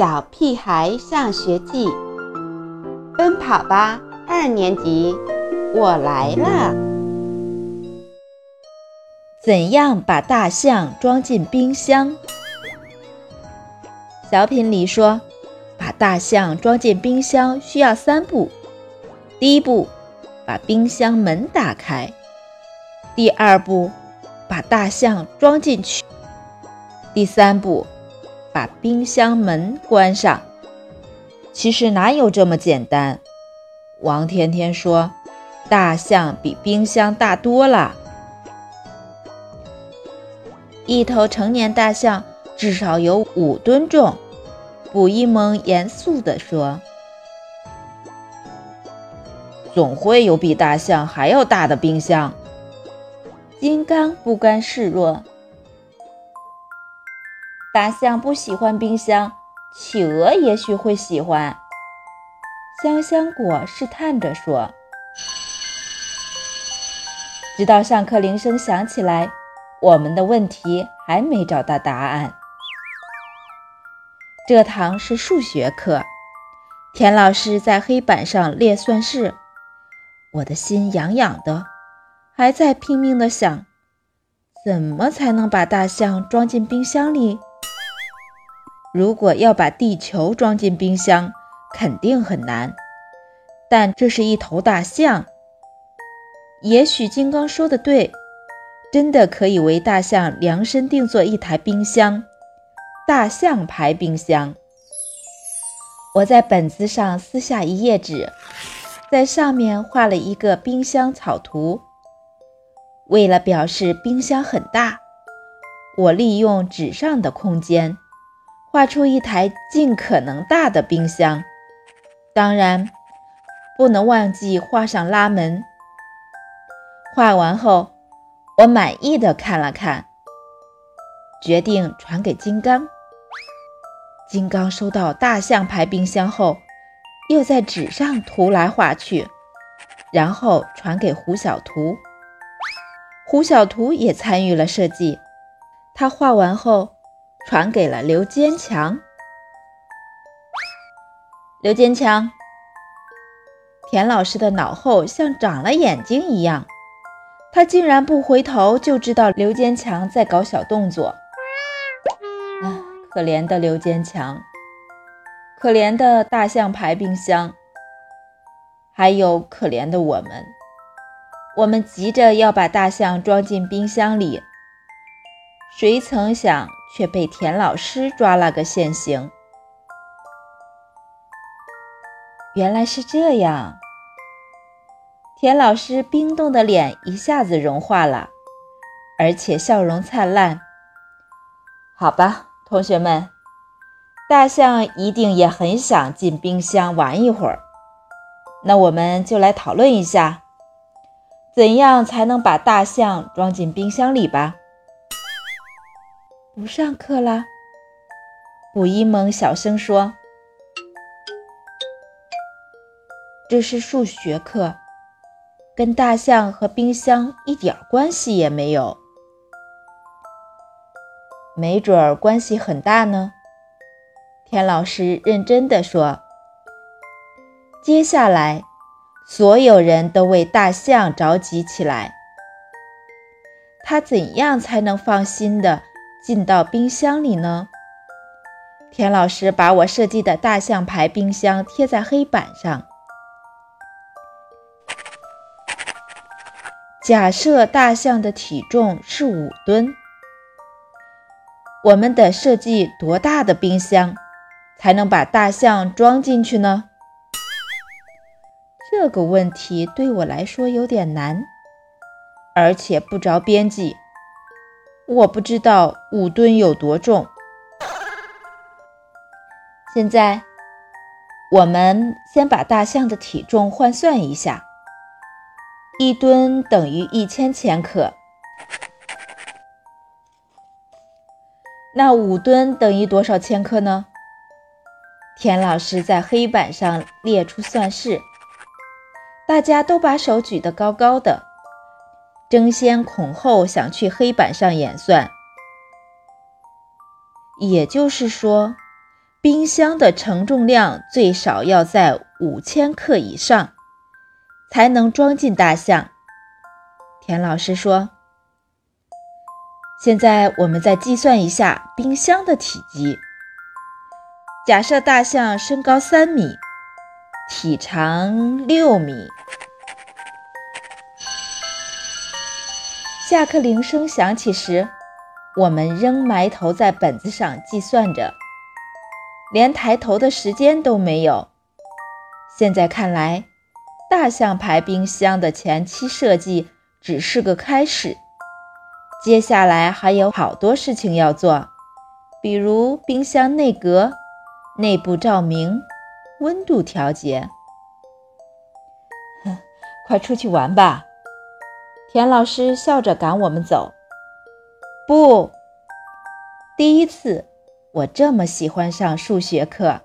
小屁孩上学记，奔跑吧二年级，我来了。怎样把大象装进冰箱？小品里说，把大象装进冰箱需要三步：第一步，把冰箱门打开；第二步，把大象装进去；第三步。把冰箱门关上。其实哪有这么简单？王天天说：“大象比冰箱大多了。一头成年大象至少有五吨重。”卜一萌严肃地说：“总会有比大象还要大的冰箱。”金刚不甘示弱。大象不喜欢冰箱，企鹅也许会喜欢。香香果试探着说：“直到上课铃声响起来，我们的问题还没找到答案。”这堂是数学课，田老师在黑板上列算式，我的心痒痒的，还在拼命的想，怎么才能把大象装进冰箱里。如果要把地球装进冰箱，肯定很难。但这是一头大象，也许金刚说的对，真的可以为大象量身定做一台冰箱——大象牌冰箱。我在本子上撕下一页纸，在上面画了一个冰箱草图。为了表示冰箱很大，我利用纸上的空间。画出一台尽可能大的冰箱，当然不能忘记画上拉门。画完后，我满意的看了看，决定传给金刚。金刚收到大象牌冰箱后，又在纸上涂来画去，然后传给胡小图。胡小图也参与了设计，他画完后。传给了刘坚强。刘坚强，田老师的脑后像长了眼睛一样，他竟然不回头就知道刘坚强在搞小动作。啊，可怜的刘坚强，可怜的大象牌冰箱，还有可怜的我们，我们急着要把大象装进冰箱里，谁曾想？却被田老师抓了个现行。原来是这样，田老师冰冻的脸一下子融化了，而且笑容灿烂。好吧，同学们，大象一定也很想进冰箱玩一会儿。那我们就来讨论一下，怎样才能把大象装进冰箱里吧。不上课啦，古一萌小声说：“这是数学课，跟大象和冰箱一点关系也没有。没准儿关系很大呢。”田老师认真的说：“接下来，所有人都为大象着急起来。他怎样才能放心的？”进到冰箱里呢。田老师把我设计的大象牌冰箱贴在黑板上。假设大象的体重是五吨，我们得设计多大的冰箱才能把大象装进去呢？这个问题对我来说有点难，而且不着边际。我不知道五吨有多重。现在，我们先把大象的体重换算一下，一吨等于一千千克，那五吨等于多少千克呢？田老师在黑板上列出算式，大家都把手举得高高的。争先恐后想去黑板上演算，也就是说，冰箱的承重量最少要在五千克以上，才能装进大象。田老师说：“现在我们再计算一下冰箱的体积。假设大象身高三米，体长六米。”下课铃声响起时，我们仍埋头在本子上计算着。连抬头的时间都没有。现在看来，大象牌冰箱的前期设计只是个开始，接下来还有好多事情要做，比如冰箱内格、内部照明、温度调节。哼，快出去玩吧！田老师笑着赶我们走。不，第一次。我这么喜欢上数学课。